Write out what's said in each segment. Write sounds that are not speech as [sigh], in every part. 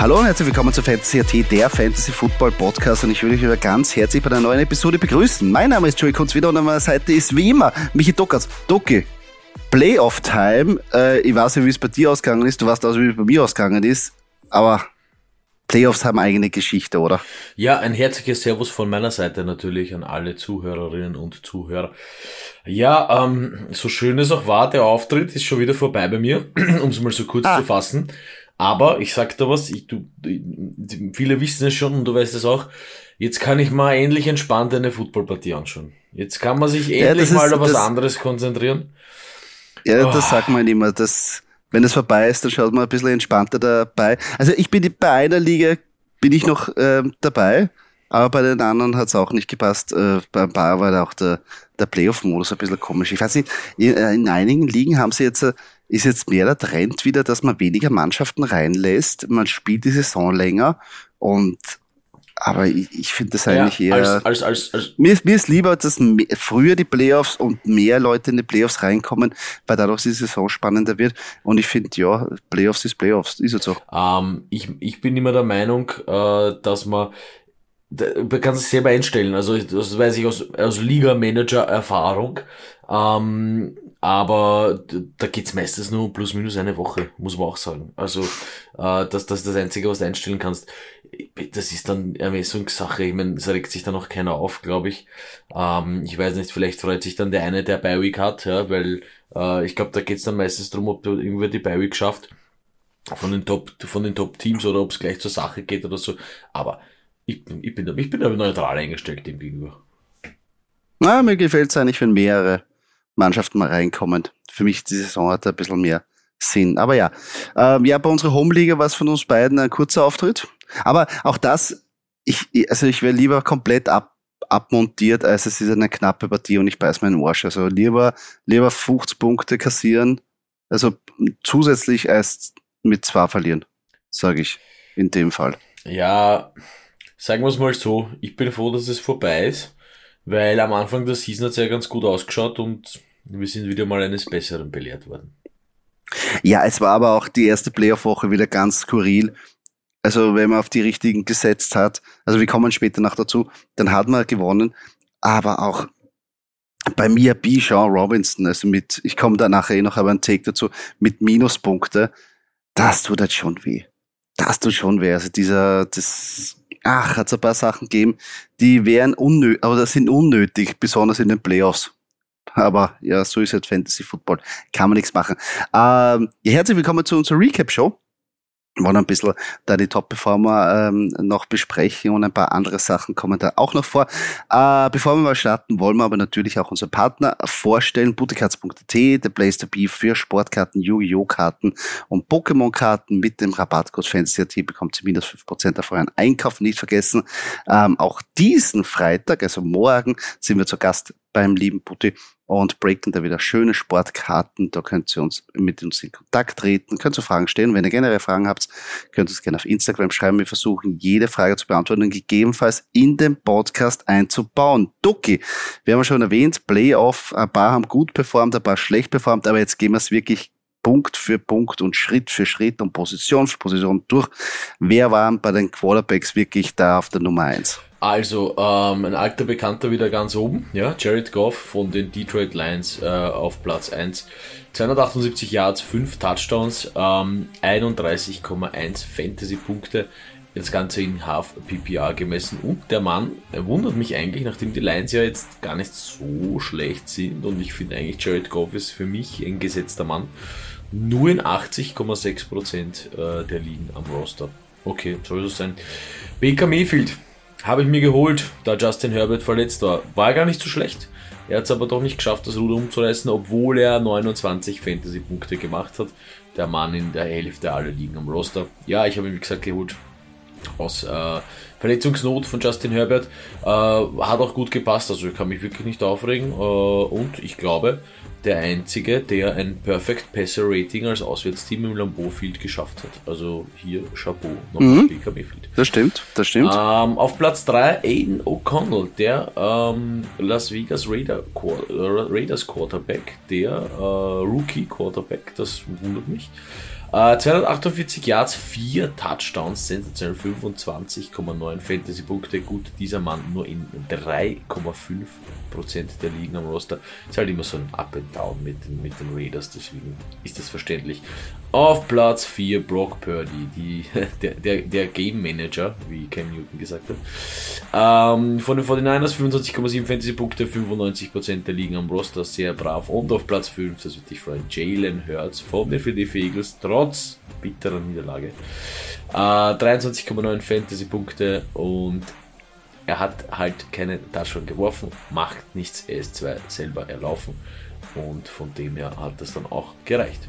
Hallo und herzlich willkommen zu Fantasy AT, der Fantasy Football Podcast und ich will euch wieder ganz herzlich bei einer neuen Episode begrüßen. Mein Name ist Joey Kunz wieder und an meiner Seite ist wie immer Michi Dockers. Doki, Playoff Time. Äh, ich weiß nicht, wie es bei dir ausgegangen ist, du weißt auch, wie es bei mir ausgegangen ist, aber Playoffs haben eigene Geschichte, oder? Ja, ein herzliches Servus von meiner Seite natürlich an alle Zuhörerinnen und Zuhörer. Ja, ähm, so schön es auch war, der Auftritt ist schon wieder vorbei bei mir, [clears throat] um es mal so kurz ah. zu fassen. Aber ich sag da was, ich, du, viele wissen es schon und du weißt es auch. Jetzt kann ich mal endlich entspannt eine Footballpartie anschauen. Jetzt kann man sich endlich ja, mal auf was anderes konzentrieren. Ja, oh. das sagt man immer, dass wenn es vorbei ist, dann schaut man ein bisschen entspannter dabei. Also ich bin bei einer Liga bin ich noch äh, dabei, aber bei den anderen hat es auch nicht gepasst. Äh, beim paar war da auch der, der Playoff-Modus ein bisschen komisch. Ich weiß nicht, in, äh, in einigen Ligen haben sie jetzt, äh, ist jetzt mehr der Trend wieder, dass man weniger Mannschaften reinlässt. Man spielt die Saison länger und aber ich, ich finde das eigentlich ja, eher. Als, als, als, mir, ist, mir ist lieber, dass mehr, früher die Playoffs und mehr Leute in die Playoffs reinkommen, weil dadurch die Saison spannender wird. Und ich finde, ja, Playoffs ist Playoffs, ist jetzt so. Ähm, ich, ich bin immer der Meinung, äh, dass man man kann es selber einstellen. Also das weiß ich aus, aus Liga-Manager-Erfahrung. Ähm, aber da geht's meistens nur plus minus eine Woche, muss man auch sagen. Also äh, das, das ist das Einzige, was du einstellen kannst. Das ist dann Ermessungssache. Ich meine, es regt sich dann auch keiner auf, glaube ich. Ähm, ich weiß nicht, vielleicht freut sich dann der eine, der Bi-Week hat, ja, weil äh, ich glaube, da geht's dann meistens drum, ob du irgendwer die Bi-Week schafft von den Top, von den Top-Teams oder ob es gleich zur Sache geht oder so. Aber ich, ich bin, ich bin aber neutral eingestellt dem gegenüber. Na, mir gefällt es eigentlich, wenn mehrere Mannschaften mal reinkommen. Für mich die Saison hat ein bisschen mehr Sinn. Aber ja, ähm, ja, bei unserer Home-Liga war es von uns beiden ein kurzer Auftritt. Aber auch das, ich, also ich wäre lieber komplett ab, abmontiert, als es ist eine knappe Partie und ich beiß meinen Arsch. Also lieber, lieber 50 Punkte kassieren, also zusätzlich als mit zwei verlieren, sage ich in dem Fall. Ja, sagen wir es mal so, ich bin froh, dass es vorbei ist, weil am Anfang der Season hat es ja ganz gut ausgeschaut und wir sind wieder mal eines Besseren belehrt worden. Ja, es war aber auch die erste Playoff-Woche wieder ganz skurril. Also wenn man auf die richtigen gesetzt hat, also wir kommen später noch dazu, dann hat man gewonnen, aber auch bei mir B. Sean Robinson, also mit, ich komme da nachher eh noch aber einen Take dazu, mit Minuspunkte, das tut halt schon weh. Das tut schon weh. Also dieser, das ach, hat es ein paar Sachen gegeben, die wären unnötig, aber das sind unnötig, besonders in den Playoffs. Aber ja, so ist halt Fantasy Football. Kann man nichts machen. Ähm, ja, herzlich willkommen zu unserer Recap-Show wollen ein bisschen da die Top-Performer ähm, noch besprechen und ein paar andere Sachen kommen da auch noch vor. Äh, bevor wir mal starten, wollen wir aber natürlich auch unsere Partner vorstellen. Bootycards.at, the place to be für Sportkarten, Yu-Gi-Oh! Karten und Pokémon-Karten mit dem Rabattcode FantasyAT bekommt ihr minus 5% auf euren Einkauf. Nicht vergessen, ähm, auch diesen Freitag, also morgen, sind wir zu Gast beim lieben Putti und breaken da wieder schöne Sportkarten. Da könnt ihr uns mit uns in Kontakt treten, könnt ihr Fragen stellen. Wenn ihr generell Fragen habt, könnt ihr es gerne auf Instagram schreiben. Wir versuchen, jede Frage zu beantworten und gegebenenfalls in den Podcast einzubauen. Ducky, wir haben schon erwähnt, Playoff, ein paar haben gut performt, ein paar schlecht performt, aber jetzt gehen wir es wirklich Punkt für Punkt und Schritt für Schritt und Position für Position durch. Wer war bei den Quarterbacks wirklich da auf der Nummer eins? Also, ähm, ein alter Bekannter wieder ganz oben, ja, Jared Goff von den Detroit Lions äh, auf Platz 1. 278 Yards, 5 Touchdowns, ähm, 31,1 Fantasy-Punkte, das Ganze in Half PPR gemessen. Und der Mann er wundert mich eigentlich, nachdem die Lions ja jetzt gar nicht so schlecht sind und ich finde eigentlich Jared Goff ist für mich ein gesetzter Mann, nur in 80,6% äh, der Ligen am Roster. Okay, soll so sein. Baker Mayfield, habe ich mir geholt, da Justin Herbert verletzt war. War gar nicht so schlecht. Er hat es aber doch nicht geschafft, das Ruder umzureißen, obwohl er 29 Fantasy-Punkte gemacht hat. Der Mann in der Hälfte aller liegen am Roster. Ja, ich habe ihn, wie gesagt, geholt aus äh, Verletzungsnot von Justin Herbert. Äh, hat auch gut gepasst, also ich kann mich wirklich nicht aufregen. Äh, und ich glaube, der einzige, der ein Perfect Passer Rating als Auswärtsteam im Lambeau Field geschafft hat. Also hier Chapeau noch mhm. BKB Field. Das stimmt, das stimmt. Ähm, auf Platz 3 Aiden O'Connell, der ähm, Las Vegas Raider, Raiders Quarterback, der äh, Rookie Quarterback, das wundert mich. Äh, 248 Yards, 4 Touchdowns, sensationell 25,9 Fantasy-Punkte. Gut, dieser Mann nur in 3,5% der Ligen am Roster. Ist halt immer so ein Up and Down mit, mit den Raiders, deswegen ist das verständlich. Auf Platz 4 Brock Purdy, die, [laughs] der, der, der Game Manager, wie Cam Newton gesagt hat. Ähm, von den 49ers 25,7 Fantasy-Punkte, 95% der Ligen am Roster, sehr brav. Und auf Platz 5, das wird dich freuen, Jalen Hurts von den Philadelphia Eagles, trotz bitterer Niederlage. Äh, 23,9 Fantasy-Punkte und er hat halt keine Touchdown geworfen, macht nichts, er ist zwei selber erlaufen und von dem her hat das dann auch gereicht.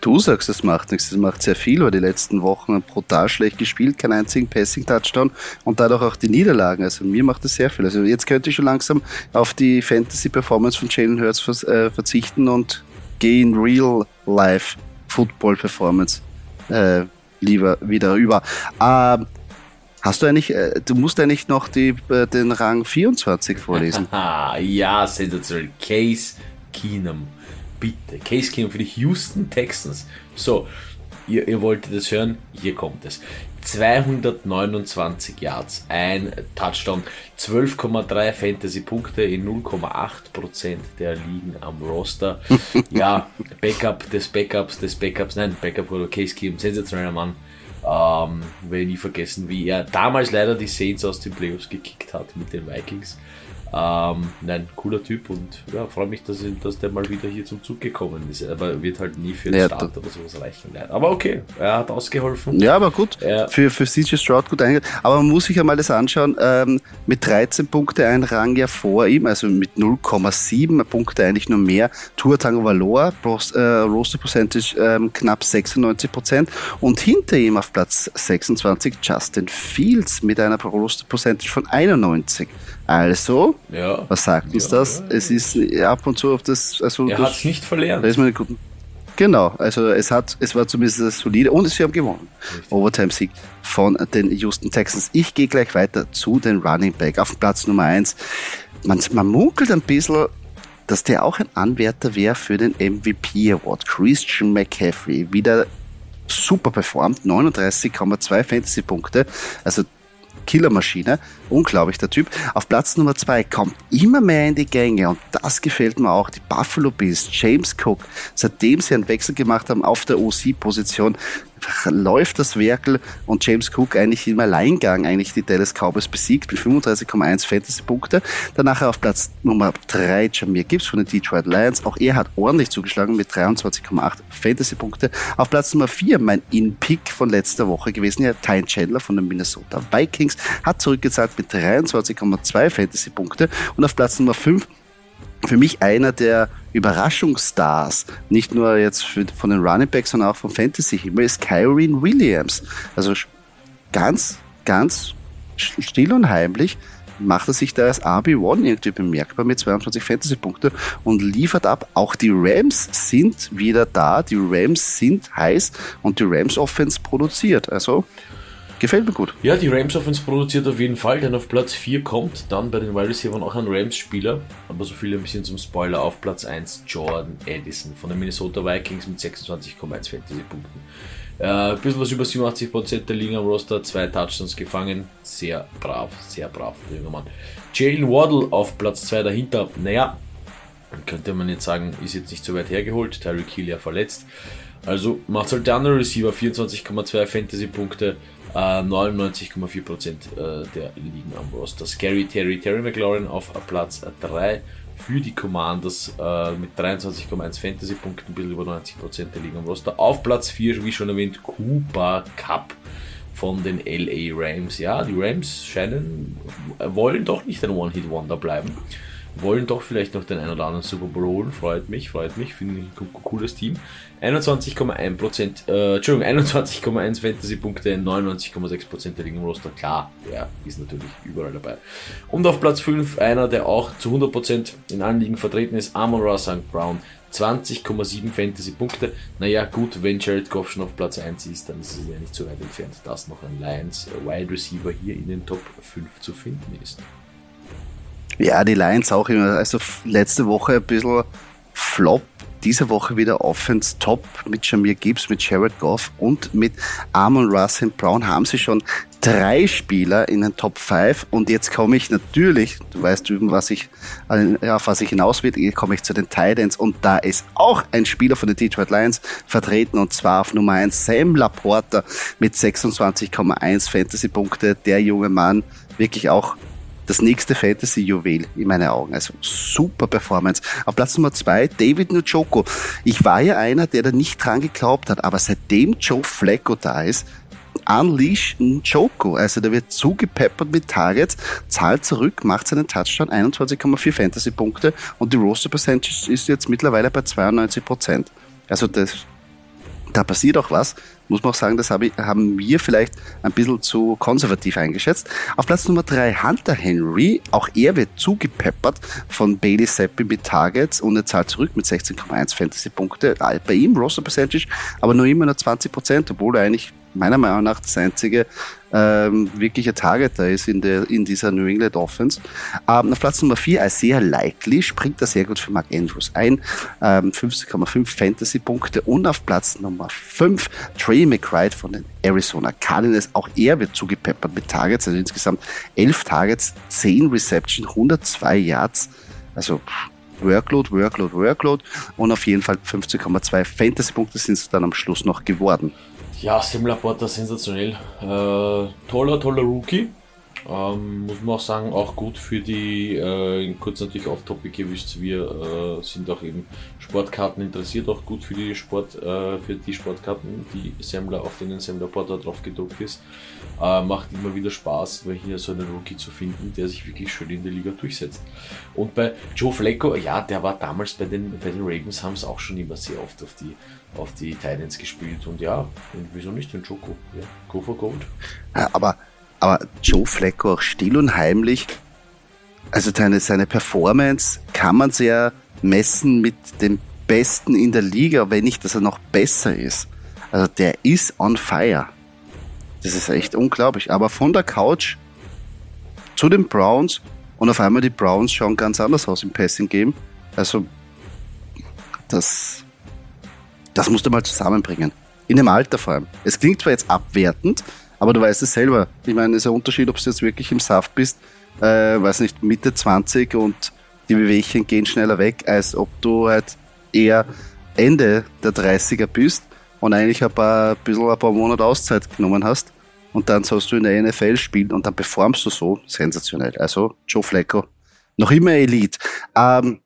Du sagst, es macht nichts, es macht sehr viel, weil die letzten Wochen brutal schlecht gespielt, keinen einzigen Passing-Touchdown und dadurch auch die Niederlagen. Also mir macht es sehr viel. Also jetzt könnte ich schon langsam auf die Fantasy-Performance von Jalen Hurts äh, verzichten und gehe in Real-Life-Football-Performance äh, lieber wieder über. Ähm, Hast du eigentlich, äh, du musst eigentlich noch die, äh, den Rang 24 vorlesen. [laughs] ja, sensationell. Case Keenum. Bitte. Case Keenum für die Houston Texans. So, ihr, ihr wolltet es hören, hier kommt es. 229 Yards, ein Touchdown, 12,3 Fantasy-Punkte in 0,8% der Ligen am Roster. [laughs] ja, Backup des Backups des Backups, nein, Backup oder Case Keenum, sensationeller Mann. Ähm, werde nie vergessen, wie er damals leider die Saints aus den Playoffs gekickt hat mit den Vikings. Ähm, nein, cooler Typ und ja, freue mich, dass, dass der mal wieder hier zum Zug gekommen ist. Aber wird halt nie für den ja, Start oder sowas reichen. Aber okay, er hat ausgeholfen. Ja, aber gut. Ja. Für, für CJ Stroud gut eingegangen. Aber man muss sich ja mal das anschauen. Ähm, mit 13 Punkte ein Rang ja vor ihm, also mit 0,7 Punkte eigentlich nur mehr. Tour Tango Valor, äh, Roster Percentage ähm, knapp 96 Prozent. Und hinter ihm auf Platz 26 Justin Fields mit einer Roster Percentage von 91. Also, ja. was sagt uns ja, das? Es ist ab und zu auf das. Also er hat es nicht verlernt. Da ist man. Genau, also es hat, es war zumindest das solide und sie haben gewonnen. Overtime-Sieg von den Houston Texans. Ich gehe gleich weiter zu den Running Back auf Platz Nummer 1. Man, man munkelt ein bisschen, dass der auch ein Anwärter wäre für den MVP Award. Christian McCaffrey wieder super performt, 39,2 Fantasy-Punkte. Also Killermaschine. Unglaublich, der Typ. Auf Platz Nummer zwei kommt immer mehr in die Gänge und das gefällt mir auch. Die Buffalo Bills, James Cook, seitdem sie einen Wechsel gemacht haben auf der OC-Position, [laughs] läuft das Werkel und James Cook eigentlich im Alleingang eigentlich die Dallas Cowboys besiegt mit 35,1 Fantasy-Punkte. Danach auf Platz Nummer 3 Jamir Gibbs von den Detroit Lions. Auch er hat ordentlich zugeschlagen mit 23,8 Fantasy-Punkte. Auf Platz Nummer 4 mein In-Pick von letzter Woche gewesen, ja, Tyne Chandler von den Minnesota Vikings, hat zurückgezahlt mit 23,2 Fantasy-Punkte. Und auf Platz Nummer 5 für mich einer der Überraschungsstars, nicht nur jetzt von den Running Backs, sondern auch vom Fantasy-Himmel, ist Kyrene Williams. Also ganz, ganz still und heimlich macht er sich da als RB1 irgendwie bemerkbar mit 22 Fantasy-Punkte und liefert ab. Auch die Rams sind wieder da, die Rams sind heiß und die Rams Offense produziert. Also Gefällt mir gut. Ja, die Rams Offense produziert auf jeden Fall, denn auf Platz 4 kommt dann bei den Wide Receivers auch ein Rams-Spieler, aber so viel ein bisschen zum Spoiler. Auf Platz 1 Jordan Edison von den Minnesota Vikings mit 26,1 Fantasy-Punkten. Äh, ein bisschen was über 87% der Liga am Roster, zwei Touchdowns gefangen. Sehr brav, sehr brav, der junge Mann. Jalen Waddle auf Platz 2 dahinter. Naja, könnte man jetzt sagen, ist jetzt nicht so weit hergeholt. Tyreek Hill ja verletzt. Also macht halt der andere Receiver 24,2 Fantasy-Punkte. 99,4% äh, äh, der liegen am Roster. Scary Terry, Terry McLaurin auf Platz 3 für die Commanders äh, mit 23,1 Fantasy-Punkten, ein bisschen über 90% der liegen am Roster. Auf Platz 4, wie schon erwähnt, Cooper Cup von den LA Rams. Ja, die Rams scheinen, wollen doch nicht ein One-Hit-Wonder bleiben wollen doch vielleicht noch den einen oder anderen Super Bowl holen. Freut mich, freut mich. Finde ich ein cooles Team. 21,1%, äh, Entschuldigung, [laughs] 21,1 Fantasy-Punkte, 99,6% der Liga im Roster. Klar, der ist natürlich überall dabei. Und auf Platz 5 einer, der auch zu 100% in allen Ligen vertreten ist, Amon Ra St. Brown. 20,7 Fantasy-Punkte. Naja, gut, wenn Jared Goff schon auf Platz 1 ist, dann ist es ja nicht so weit entfernt, dass noch ein Lions Wide Receiver hier in den Top 5 zu finden ist. Ja, die Lions auch immer. Also letzte Woche ein bisschen Flop diese Woche wieder Offense top mit Jamir Gibbs, mit Jared Goff und mit Amon Russell Brown haben sie schon drei Spieler in den Top 5 und jetzt komme ich natürlich, du weißt üben, was ich, äh, auf was ich hinaus will, jetzt komme ich zu den Titans und da ist auch ein Spieler von den Detroit Lions vertreten und zwar auf Nummer 1 Sam Laporta mit 26,1 Fantasy-Punkte. Der junge Mann wirklich auch das nächste Fantasy-Juwel in meinen Augen. Also super Performance. Auf Platz Nummer zwei David Njoku. Ich war ja einer, der da nicht dran geglaubt hat, aber seitdem Joe Flacco da ist, Unleash Njoku. Also der wird zugepeppert mit Targets, zahlt zurück, macht seinen Touchdown, 21,4 Fantasy-Punkte und die Roster Percentage ist jetzt mittlerweile bei 92 Prozent. Also das da passiert auch was. Muss man auch sagen, das haben wir vielleicht ein bisschen zu konservativ eingeschätzt. Auf Platz Nummer drei Hunter Henry. Auch er wird zugepeppert von Bailey Seppi mit Targets und er zahlt zurück mit 16,1 Fantasy-Punkte. Bei ihm Roster Percentage, aber nur immer nur 20 Prozent, obwohl er eigentlich meiner Meinung nach das einzige ähm, wirkliche Targeter ist in, der, in dieser New England Offense. Ähm, auf Platz Nummer 4, sehr Likely, springt er sehr gut für Mark Andrews ein. Ähm, 15,5 Fantasy-Punkte. Und auf Platz Nummer 5, Trey McBride von den Arizona Cardinals. Auch er wird zugepeppert mit Targets, also insgesamt 11 Targets, 10 Reception, 102 Yards. Also Workload, Workload, Workload und auf jeden Fall 15,2 Fantasy-Punkte sind es dann am Schluss noch geworden. Ja, Sim Laporta sensationell. Äh, toller, toller Rookie. Ähm, muss man auch sagen, auch gut für die, äh, kurz natürlich auf Topic, wisst, wir äh, sind auch eben Sportkarten interessiert, auch gut für die Sport, äh, für die Sportkarten, die Semmler, auf denen Semmler Porter drauf gedruckt ist. Äh, macht immer wieder Spaß, weil hier so einen Rookie zu finden, der sich wirklich schön in der Liga durchsetzt. Und bei Joe Flacco, ja, der war damals bei den, bei den Ravens, haben es auch schon immer sehr oft auf die, auf die Titans gespielt. Und ja, wieso nicht den Joko? Ja, go for gold. Aber aber Joe Flacco auch still und heimlich, also seine, seine Performance kann man sehr messen mit dem Besten in der Liga, wenn nicht, dass er noch besser ist. Also der ist on fire. Das ist echt unglaublich. Aber von der Couch zu den Browns und auf einmal die Browns schauen ganz anders aus im Passing Game. Also das, das musst du mal zusammenbringen. In dem Alter vor allem. Es klingt zwar jetzt abwertend, aber du weißt es selber. Ich meine, es ist ein Unterschied, ob du jetzt wirklich im Saft bist, äh, weiß nicht, Mitte 20 und die Bewegchen gehen schneller weg, als ob du halt eher Ende der 30er bist und eigentlich ein paar, ein bisschen ein paar Monate Auszeit genommen hast und dann sollst du in der NFL spielen und dann performst du so sensationell. Also Joe Flacco, noch immer Elite. Ähm,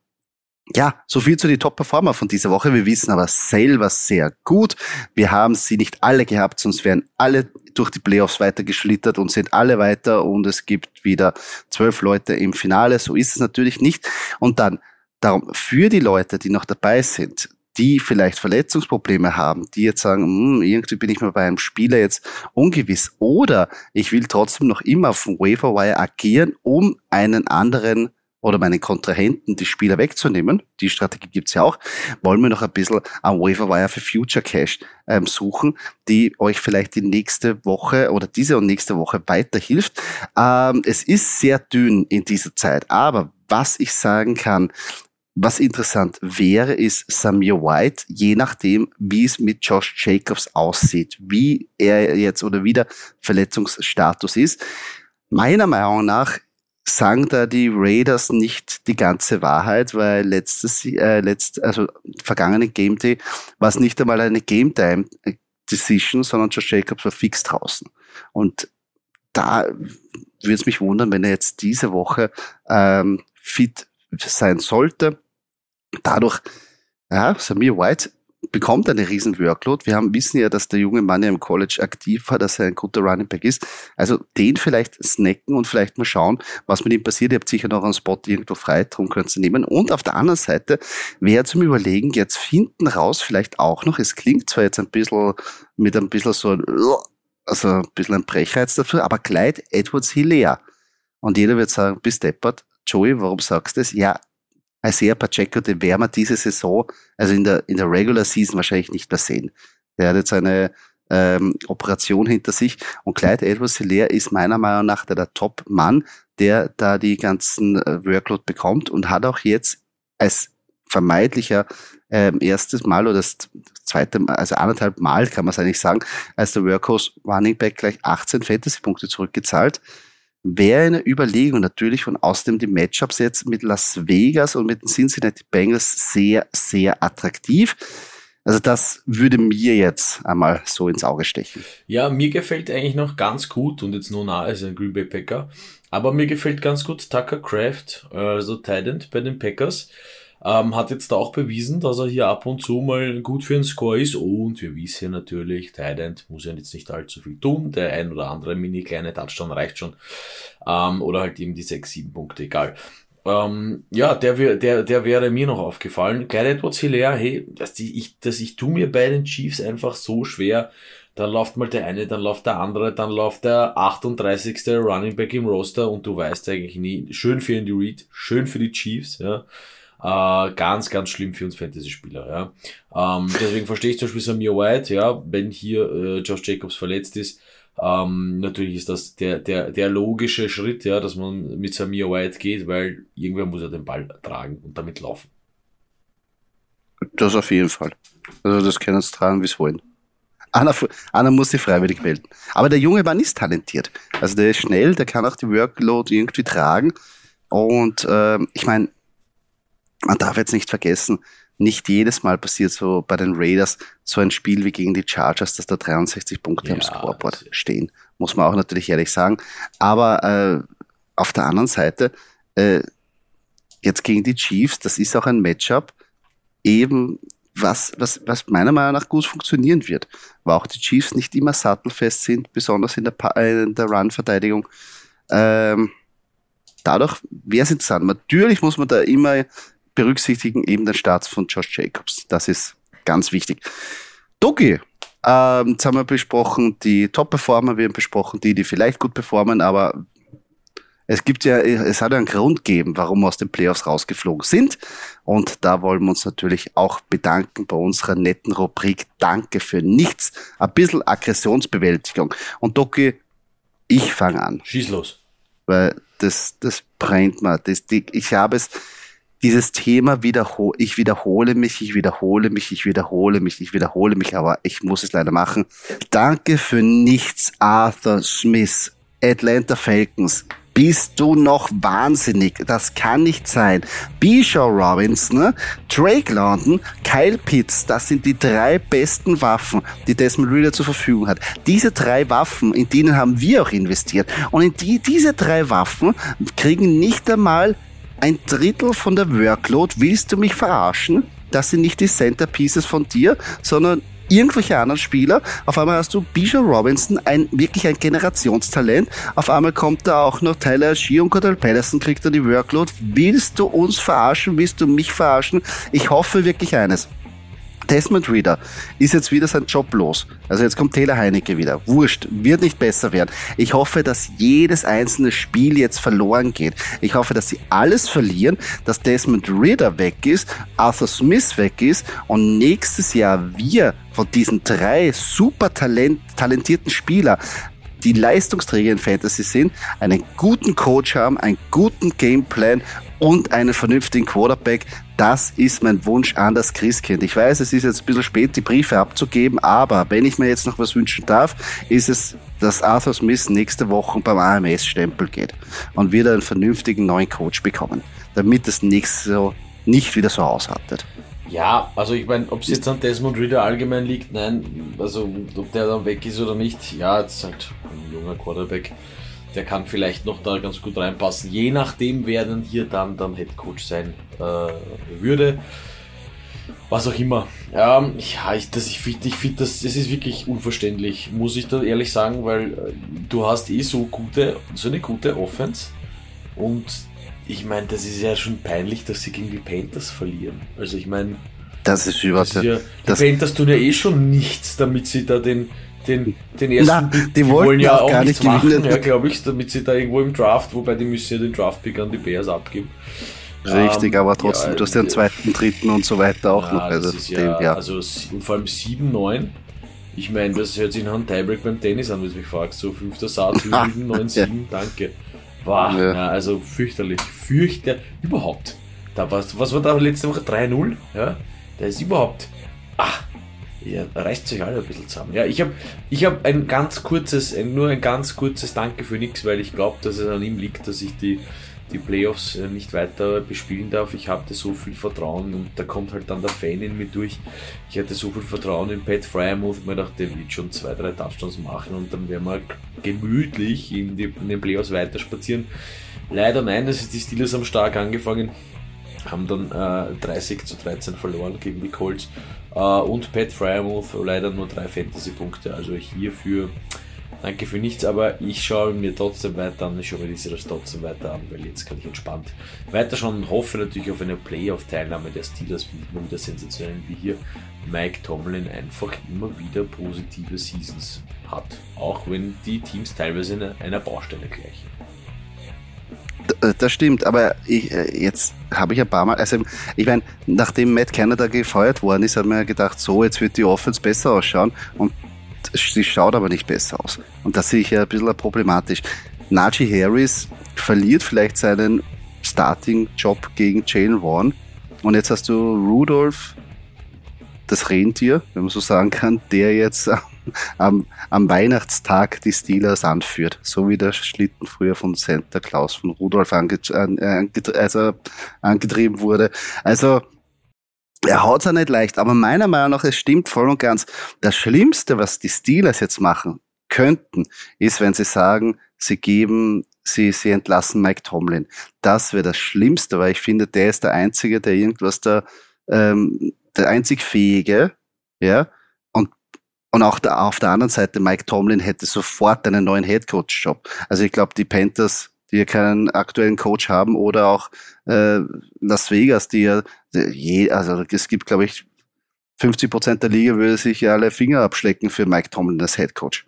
ja, so viel zu den Top-Performer von dieser Woche. Wir wissen aber selber sehr gut. Wir haben sie nicht alle gehabt, sonst wären alle durch die Playoffs weitergeschlittert und sind alle weiter und es gibt wieder zwölf Leute im Finale. So ist es natürlich nicht. Und dann, darum, für die Leute, die noch dabei sind, die vielleicht Verletzungsprobleme haben, die jetzt sagen, hm, irgendwie bin ich mal bei einem Spieler jetzt ungewiss oder ich will trotzdem noch immer auf dem Waverwire agieren, um einen anderen oder meinen Kontrahenten die Spieler wegzunehmen, die Strategie gibt's ja auch, wollen wir noch ein bisschen am Waverwire für Future Cash ähm, suchen, die euch vielleicht die nächste Woche oder diese und nächste Woche weiterhilft. Ähm, es ist sehr dünn in dieser Zeit, aber was ich sagen kann, was interessant wäre, ist Samir White, je nachdem, wie es mit Josh Jacobs aussieht, wie er jetzt oder wie der Verletzungsstatus ist. Meiner Meinung nach sagen da die Raiders nicht die ganze Wahrheit, weil letztes, äh, letzt, also vergangene Game Day war es nicht einmal eine Game Time Decision, sondern Josh Jacobs war fix draußen. Und da würde es mich wundern, wenn er jetzt diese Woche ähm, fit sein sollte. Dadurch, ja, Samir White bekommt eine riesen Workload. Wir haben, wissen ja, dass der junge Mann ja im College aktiv war, dass er ein guter Running Back ist. Also den vielleicht snacken und vielleicht mal schauen, was mit ihm passiert. Ihr habt sicher noch einen Spot irgendwo frei, darum könnt ihr nehmen. Und auf der anderen Seite wäre zum Überlegen, jetzt finden raus vielleicht auch noch, es klingt zwar jetzt ein bisschen mit ein bisschen so, also ein bisschen ein Brechreiz dafür, aber Clyde Edwards Hilaire. Und jeder wird sagen, bist deppert. Joey, warum sagst du das? Ja, Isaiah Pacheco, den werden wir diese Saison, also in der, in der Regular Season wahrscheinlich nicht mehr sehen. Der hat jetzt eine ähm, Operation hinter sich und Clyde Edwards Hilaire ist meiner Meinung nach der, der Top-Mann, der da die ganzen äh, Workload bekommt und hat auch jetzt als vermeidlicher ähm, erstes Mal oder das zweite Mal, also anderthalb Mal kann man es eigentlich sagen, als der Workhorse Running Back gleich 18 Fantasy-Punkte zurückgezahlt. Wäre eine Überlegung natürlich von außerdem die Matchups jetzt mit Las Vegas und mit den Cincinnati Bengals sehr, sehr attraktiv. Also das würde mir jetzt einmal so ins Auge stechen. Ja, mir gefällt eigentlich noch ganz gut und jetzt nur nahe als ein Green Bay Packer. Aber mir gefällt ganz gut Tucker Craft, also Titan bei den Packers. Ähm, hat jetzt auch bewiesen, dass er hier ab und zu mal gut für einen Score ist. Und wir wissen natürlich, Tident muss ja jetzt nicht allzu viel tun. Der ein oder andere mini kleine Touchdown reicht schon. Ähm, oder halt eben die 6, 7 Punkte, egal. Ähm, ja, der, der, der wäre mir noch aufgefallen. Clyde Edwards Hilaire, hey, dass die, ich, dass ich tu mir bei den Chiefs einfach so schwer. Dann läuft mal der eine, dann läuft der andere, dann läuft der 38. Running Back im Roster und du weißt eigentlich nie. Schön für Andy Reid, schön für die Chiefs, ja. Äh, ganz, ganz schlimm für uns Fantasy-Spieler. Ja. Ähm, deswegen verstehe ich zum Beispiel Samir White, ja, wenn hier äh, Josh Jacobs verletzt ist. Ähm, natürlich ist das der, der, der logische Schritt, ja, dass man mit Samir White geht, weil irgendwer muss ja den Ball tragen und damit laufen. Das auf jeden Fall. Also das können sie tragen, wie es wollen. Anna, Anna muss sich freiwillig melden. Aber der Junge war nicht talentiert. Also der ist schnell, der kann auch die Workload irgendwie tragen. Und äh, ich meine, man darf jetzt nicht vergessen, nicht jedes Mal passiert so bei den Raiders so ein Spiel wie gegen die Chargers, dass da 63 Punkte ja, am Scoreboard stehen. Muss man auch natürlich ehrlich sagen. Aber äh, auf der anderen Seite, äh, jetzt gegen die Chiefs, das ist auch ein Matchup, eben was, was, was meiner Meinung nach gut funktionieren wird. Weil auch die Chiefs nicht immer sattelfest sind, besonders in der, äh, in der Run-Verteidigung. Ähm, dadurch wäre es interessant. Natürlich muss man da immer berücksichtigen eben den Start von Josh Jacobs. Das ist ganz wichtig. Doki, ähm, jetzt haben wir besprochen, die Top-Performer, wir haben besprochen, die, die vielleicht gut performen, aber es gibt ja, es hat ja einen Grund gegeben, warum wir aus den Playoffs rausgeflogen sind. Und da wollen wir uns natürlich auch bedanken bei unserer netten Rubrik Danke für nichts. Ein bisschen Aggressionsbewältigung. Und Doki, ich fange an. Schieß los. Weil das, das brennt mir. Das, die, ich habe es, dieses Thema wiederhole, ich wiederhole mich, ich wiederhole mich, ich wiederhole mich, ich wiederhole mich, aber ich muss es leider machen. Danke für nichts, Arthur Smith, Atlanta Falcons. Bist du noch wahnsinnig? Das kann nicht sein. Bishaw Robinson, ne? Drake London, Kyle Pitts, das sind die drei besten Waffen, die Desmond Reader zur Verfügung hat. Diese drei Waffen, in denen haben wir auch investiert. Und in die, diese drei Waffen kriegen nicht einmal ein Drittel von der Workload, willst du mich verarschen? Das sind nicht die Centerpieces von dir, sondern irgendwelche anderen Spieler. Auf einmal hast du Bijan Robinson, ein wirklich ein Generationstalent. Auf einmal kommt da auch noch Tyler Shee und Cordell Patterson kriegt da die Workload. Willst du uns verarschen? Willst du mich verarschen? Ich hoffe wirklich eines. Desmond Reader ist jetzt wieder sein Job los. Also jetzt kommt Taylor Heinecke wieder. Wurscht, wird nicht besser werden. Ich hoffe, dass jedes einzelne Spiel jetzt verloren geht. Ich hoffe, dass sie alles verlieren, dass Desmond Reader weg ist, Arthur Smith weg ist und nächstes Jahr wir von diesen drei super talent talentierten Spieler die Leistungsträger in Fantasy sind, einen guten Coach haben, einen guten Gameplan und einen vernünftigen Quarterback. Das ist mein Wunsch an das Christkind. Ich weiß, es ist jetzt ein bisschen spät, die Briefe abzugeben, aber wenn ich mir jetzt noch was wünschen darf, ist es, dass Arthur Smith nächste Woche beim AMS-Stempel geht und wieder einen vernünftigen neuen Coach bekommen, damit das nächste so nicht wieder so ausartet. Ja, also ich meine, ob es jetzt an Desmond Reader allgemein liegt, nein, also ob der dann weg ist oder nicht, ja, jetzt ist halt ein junger Quarterback der kann vielleicht noch da ganz gut reinpassen. Je nachdem, wer dann hier dann, dann Head Coach sein äh, würde. Was auch immer. Ähm, ja, ich, das, ich finde, ich find, das, das ist wirklich unverständlich, muss ich da ehrlich sagen, weil äh, du hast eh so gute, so eine gute Offense und ich meine, das ist ja schon peinlich, dass sie gegen die Panthers verlieren. Also ich meine, das ist überhaupt. Ja, die Panthers tun ja eh schon nichts, damit sie da den, den, den ersten Na, die, die wollen ja auch gar nicht machen, ja, glaube ich, damit sie da irgendwo im Draft, wobei die müssen ja den Draftpick an die Bears abgeben. Richtig, ähm, aber trotzdem, ja, du hast ja einen zweiten, dritten und so weiter auch ja, noch. Also, ja, ja. also vor allem 7, 9. Ich meine, das hört sich nach einem Tiebreak beim Tennis an, wenn du mich fragst. So fünfter Satz, 7, 9, 7, danke. Boah, ja. also fürchterlich. Fürchter überhaupt. Da was, was war da letzte Woche? 3-0? Ja? der ist überhaupt. Ach, ja, reißt sich alle ein bisschen zusammen. Ja, ich habe ich hab ein ganz kurzes, nur ein ganz kurzes Danke für nichts, weil ich glaube, dass es an ihm liegt, dass ich die, die Playoffs äh, nicht weiter bespielen darf. Ich hatte so viel Vertrauen und da kommt halt dann der Fan in mir durch. Ich hatte so viel Vertrauen in Pat Fryermuth, mir dachte, der wird schon zwei, drei Touchdowns machen und dann werden wir gemütlich in, die, in den Playoffs weiter spazieren. Leider nein, das ist die Steelers haben stark angefangen, haben dann äh, 30 zu 13 verloren gegen die Colts und Pat Fryermuth leider nur drei Fantasy-Punkte, also hierfür danke für nichts, aber ich schaue mir trotzdem weiter an, ich schaue mir diese trotzdem weiter an, weil jetzt kann ich entspannt weiterschauen und hoffe natürlich auf eine Playoff-Teilnahme der Steelers, bin immer wieder sensationell, wie hier Mike Tomlin einfach immer wieder positive Seasons hat, auch wenn die Teams teilweise in einer Baustelle gleichen. Äh, das stimmt, aber ich, äh, jetzt habe ich ein paar Mal, also ich meine, nachdem Matt Canada gefeuert worden ist, hat man ja gedacht, so, jetzt wird die Offense besser ausschauen und sie schaut aber nicht besser aus. Und das sehe ich ja ein bisschen problematisch. Najee Harris verliert vielleicht seinen Starting-Job gegen Jalen Vaughn und jetzt hast du Rudolph, das Rentier, wenn man so sagen kann, der jetzt am, am Weihnachtstag die Steelers anführt, so wie der Schlitten früher von Santa Claus, von Rudolf anget anget also angetrieben wurde. Also er haut es nicht leicht, aber meiner Meinung nach, es stimmt voll und ganz. Das Schlimmste, was die Steelers jetzt machen könnten, ist, wenn sie sagen, sie geben, sie, sie entlassen Mike Tomlin. Das wäre das Schlimmste, weil ich finde, der ist der Einzige, der irgendwas da, ähm, der einzig Fähige, ja, und auch da, auf der anderen Seite, Mike Tomlin hätte sofort einen neuen Headcoach-Job. Also ich glaube, die Panthers, die ja keinen aktuellen Coach haben, oder auch äh, Las Vegas, die ja je, also es gibt, glaube ich, 50 Prozent der Liga würde sich ja alle Finger abschlecken für Mike Tomlin als Headcoach.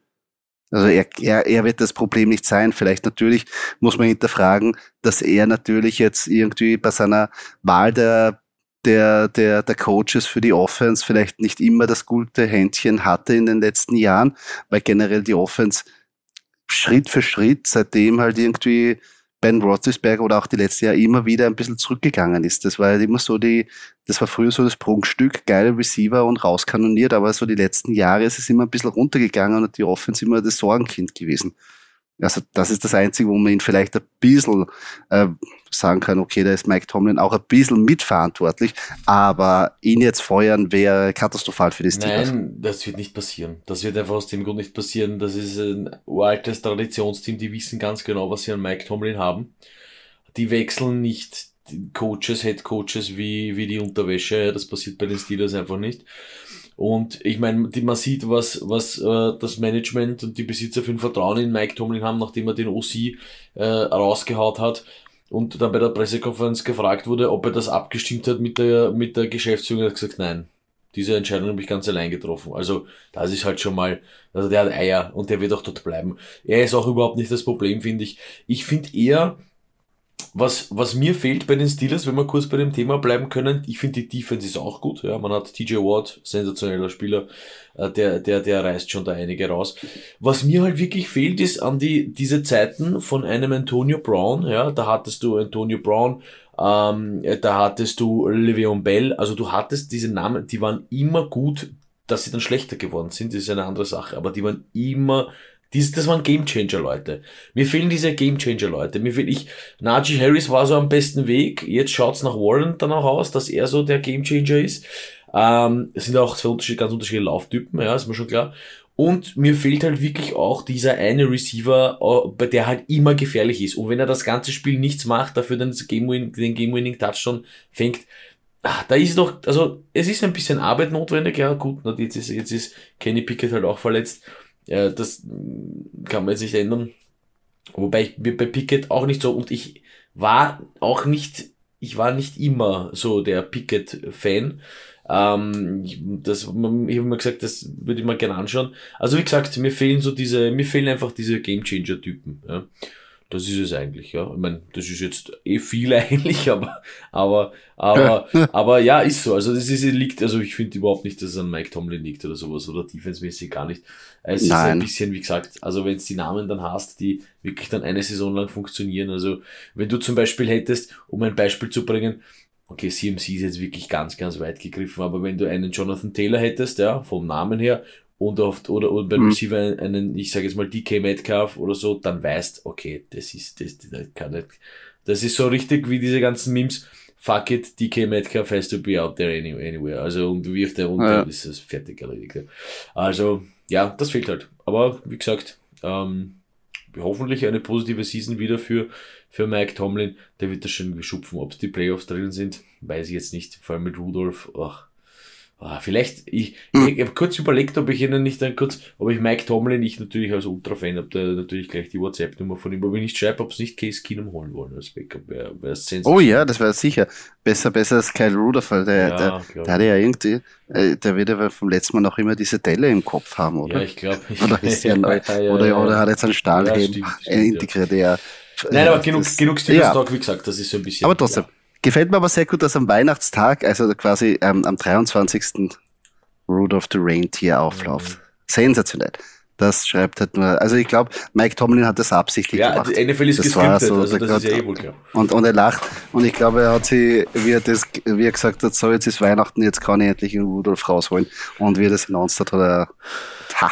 Also er, er, er wird das Problem nicht sein. Vielleicht natürlich muss man hinterfragen, dass er natürlich jetzt irgendwie bei seiner Wahl der der, der, der Coaches für die Offense vielleicht nicht immer das gute Händchen hatte in den letzten Jahren, weil generell die Offense Schritt für Schritt, seitdem halt irgendwie Ben Roethlisberger oder auch die letzten Jahre immer wieder ein bisschen zurückgegangen ist. Das war halt immer so die, das war früher so das Prunkstück, geile Receiver und rauskanoniert, aber so die letzten Jahre ist es immer ein bisschen runtergegangen und die Offense immer das Sorgenkind gewesen. Also das ist das Einzige, wo man ihn vielleicht ein bisschen äh, sagen kann, okay, da ist Mike Tomlin auch ein bisschen mitverantwortlich, aber ihn jetzt feuern wäre katastrophal für die Steelers. Nein, das wird nicht passieren. Das wird einfach aus dem Grund nicht passieren. Das ist ein uraltes Traditionsteam, die wissen ganz genau, was sie an Mike Tomlin haben. Die wechseln nicht Coaches, Head Coaches wie, wie die Unterwäsche. Das passiert bei den Steelers einfach nicht. Und ich meine, man sieht, was, was äh, das Management und die Besitzer für ein Vertrauen in Mike Tomlin haben, nachdem er den OC äh, rausgehaut hat und dann bei der Pressekonferenz gefragt wurde, ob er das abgestimmt hat mit der, mit der Geschäftsführung, er hat gesagt, nein. Diese Entscheidung habe ich ganz allein getroffen. Also, das ist halt schon mal, also der hat Eier und der wird auch dort bleiben. Er ist auch überhaupt nicht das Problem, finde ich. Ich finde eher, was, was mir fehlt bei den Steelers, wenn wir kurz bei dem Thema bleiben können, ich finde die Defense ist auch gut. Ja, man hat TJ Ward, sensationeller Spieler, äh, der, der, der reißt schon da einige raus. Was mir halt wirklich fehlt, ist an die, diese Zeiten von einem Antonio Brown, ja, da hattest du Antonio Brown, ähm, da hattest du Le'Veon Bell, also du hattest diese Namen, die waren immer gut, dass sie dann schlechter geworden sind, ist eine andere Sache, aber die waren immer dies, das waren Gamechanger, Leute. Mir fehlen diese Gamechanger, Leute. Mir fehlt ich, Najee Harris war so am besten Weg. Jetzt schaut's nach Warren danach aus, dass er so der Gamechanger ist. Ähm, es sind auch zwei unterschiedliche, ganz unterschiedliche Lauftypen, ja, ist mir schon klar. Und mir fehlt halt wirklich auch dieser eine Receiver, äh, bei der halt immer gefährlich ist. Und wenn er das ganze Spiel nichts macht, dafür dann Game den Game-Winning Touchdown fängt, ach, da ist doch, also es ist ein bisschen Arbeit notwendig, ja gut, jetzt ist, jetzt ist Kenny Pickett halt auch verletzt. Ja, das kann man jetzt nicht ändern. Wobei ich bei Pickett auch nicht so, und ich war auch nicht, ich war nicht immer so der Pickett-Fan. Ähm, das, ich habe immer gesagt, das würde ich mir gerne anschauen. Also wie gesagt, mir fehlen so diese, mir fehlen einfach diese Game Changer-Typen. Ja. Das ist es eigentlich, ja. Ich meine, das ist jetzt eh viel [laughs] eigentlich, aber, aber, aber, aber ja, ist so. Also das ist, liegt, also ich finde überhaupt nicht, dass es an Mike Tomlin liegt oder sowas oder defensemäßig gar nicht. Es Nein. ist ein bisschen, wie gesagt, also wenn es die Namen dann hast, die wirklich dann eine Saison lang funktionieren. Also wenn du zum Beispiel hättest, um ein Beispiel zu bringen, okay, CMC ist jetzt wirklich ganz, ganz weit gegriffen, aber wenn du einen Jonathan Taylor hättest, ja, vom Namen her, und oft, oder, oder beim mhm. Receiver einen, ich sage jetzt mal DK Metcalf oder so, dann weißt, okay, das ist, das, das kann nicht, das ist so richtig wie diese ganzen Memes, fuck it, DK Metcalf has to be out there anywhere. Also, und wirft er runter, ja. ist es fertig erledigt. Also, ja, das fehlt halt. Aber, wie gesagt, ähm, hoffentlich eine positive Season wieder für, für Mike Tomlin. Der wird das schon geschupfen. Ob es die Playoffs drin sind, weiß ich jetzt nicht. Vor allem mit Rudolph. Ach, Ah, vielleicht, ich, hm. ich habe kurz überlegt, ob ich Ihnen nicht dann kurz, ob ich Mike Tomlin, ich natürlich als Ultra-Fan, habe da natürlich gleich die WhatsApp-Nummer von ihm, ob ich nicht schreibe, ob es nicht Case Keenum holen wollen als Backup. Wär, wär oh ja, das wäre sicher. Besser, besser als Kyle Rutherford. Der, ja, der, der hatte ja irgendwie, äh, der wird ja vom letzten Mal noch immer diese Delle im Kopf haben, oder? Ja, ich glaube. [laughs] Oder ist der [laughs] neu, ja, ja, oder, oder hat jetzt einen Stahlhelm ja, integriert, ja. Nein, aber genug, genug Steelers Talk, wie gesagt, das ist so ein bisschen. Aber trotzdem. Gefällt mir aber sehr gut, dass am Weihnachtstag, also quasi ähm, am 23. Rudolph the Reindeer aufläuft. Mhm. Sensationell. Das schreibt halt nur, also ich glaube, Mike Tomlin hat das absichtlich ja, gemacht. Ja, NFL ist gescriptet, so, also das ist ja eh wohl klar. Und, und er lacht und ich glaube, er hat sie, wie er das, wie er gesagt hat, so jetzt ist Weihnachten, jetzt kann ich endlich einen Rudolph rausholen und wie er das announced hat, hat er, ha,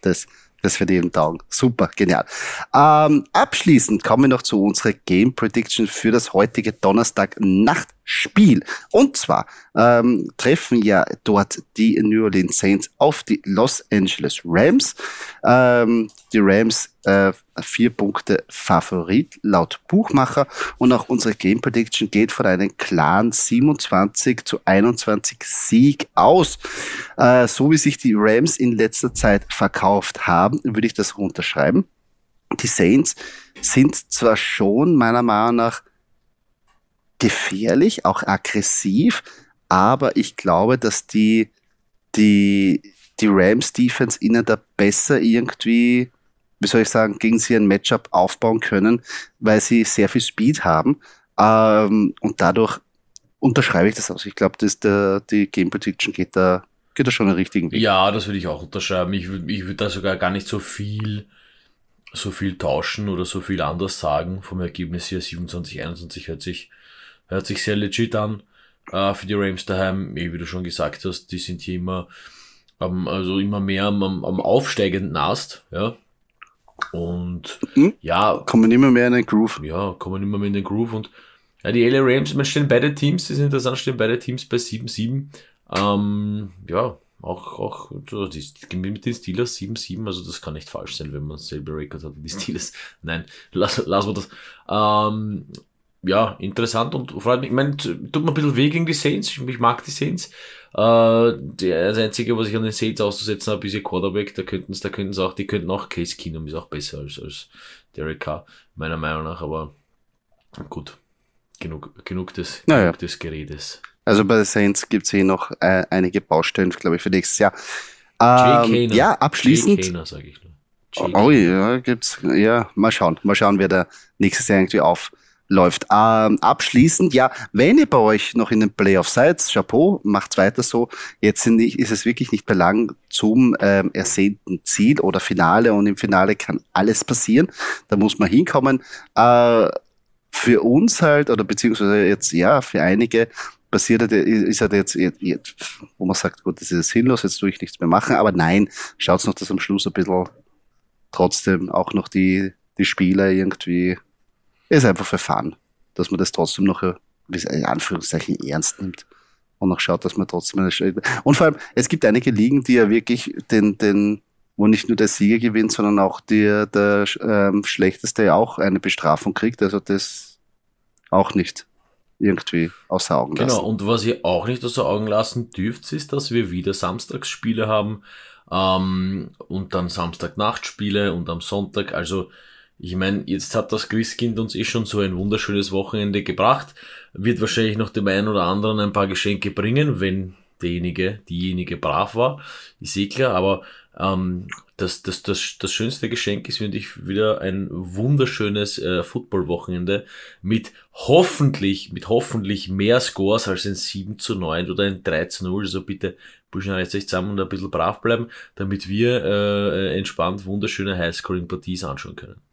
das, das wird jedem taugen. Super, genial. Ähm, abschließend kommen wir noch zu unserer Game Prediction für das heutige Donnerstag Nachtspiel. Und zwar ähm, treffen ja dort die New Orleans Saints auf die Los Angeles Rams. Ähm, die Rams äh, vier Punkte Favorit laut Buchmacher und auch unsere Game Prediction geht von einem klaren 27 zu 21 Sieg aus. Äh, so wie sich die Rams in letzter Zeit verkauft haben, würde ich das runterschreiben. Die Saints sind zwar schon meiner Meinung nach gefährlich, auch aggressiv, aber ich glaube, dass die, die, die Rams Defense ihnen da besser irgendwie wie soll ich sagen, gegen sie ein Matchup aufbauen können, weil sie sehr viel Speed haben. Ähm, und dadurch unterschreibe ich das aus. Ich glaube, die Game Prediction geht da, geht da schon einen richtigen Weg. Ja, das würde ich auch unterschreiben. Ich würde ich würd da sogar gar nicht so viel, so viel tauschen oder so viel anders sagen vom Ergebnis hier. 27, 21 hört sich, hört sich sehr legit an. Äh, für die Rams daheim, wie du schon gesagt hast, die sind hier immer, ähm, also immer mehr am, am aufsteigenden Ast, ja. Und mhm. ja. Kommen immer mehr in den Groove. Ja, kommen immer mehr in den Groove. Und ja, die LA Rams, man stehen beide Teams, das ist interessant, stehen beide Teams bei 7-7. Ähm, ja, auch, auch die, mit den Steelers 7-7, also das kann nicht falsch sein, wenn man selber Record hat wie die Steelers. Nein, lass, lassen wir das. Ähm, ja, interessant und vor allem, ich meine, tut mir ein bisschen weh gegen die Saints. Ich mag die Saints. Äh, das Einzige, was ich an den Saints auszusetzen habe, ist ihr Quarterback. Da könnten da könnten sie auch, die könnten auch Case Keenum ist auch besser als, als Derek Carr, meiner Meinung nach, aber gut. Genug, genug des, naja. genug des Geredes. Also bei den Saints gibt es eh noch äh, einige Baustellen, glaube ich, für nächstes Jahr. Ähm, ja, abschließend. Jay Kaner, sag ich nur. Oh, ja, gibt's, ja, mal schauen, mal schauen, wer da nächstes Jahr irgendwie auf, läuft. Ähm, abschließend, ja, wenn ihr bei euch noch in den Playoffs seid, Chapeau, macht's weiter so. Jetzt sind, ist es wirklich nicht mehr lang zum ähm, ersehnten Ziel oder Finale und im Finale kann alles passieren. Da muss man hinkommen. Äh, für uns halt, oder beziehungsweise jetzt, ja, für einige passiert ist halt jetzt, jetzt, wo man sagt, gut, das ist sinnlos, jetzt tue ich nichts mehr machen, aber nein, schaut's noch, dass am Schluss ein bisschen trotzdem auch noch die, die Spieler irgendwie ist einfach für Fun, dass man das trotzdem noch in Anführungszeichen ernst nimmt und noch schaut, dass man trotzdem eine Stelle. Und vor allem, es gibt einige Ligen, die ja wirklich den, den, wo nicht nur der Sieger gewinnt, sondern auch der, der ähm, Schlechteste auch eine Bestrafung kriegt. Also das auch nicht irgendwie außer Augen lassen. Genau, und was ihr auch nicht außer Augen lassen dürft, ist, dass wir wieder Samstagsspiele haben ähm, und dann Samstagnachtspiele und am Sonntag. Also ich meine, jetzt hat das Christkind uns eh schon so ein wunderschönes Wochenende gebracht, wird wahrscheinlich noch dem einen oder anderen ein paar Geschenke bringen, wenn derjenige, diejenige brav war, ist eh klar, aber ähm, das, das, das, das schönste Geschenk ist, finde ich, wieder ein wunderschönes äh, Football-Wochenende mit hoffentlich, mit hoffentlich mehr Scores als ein 7 zu 9 oder ein 3 zu 0. Also bitte Burschen reißt euch zusammen und ein bisschen brav bleiben, damit wir äh, entspannt wunderschöne Highscoring-Parties anschauen können.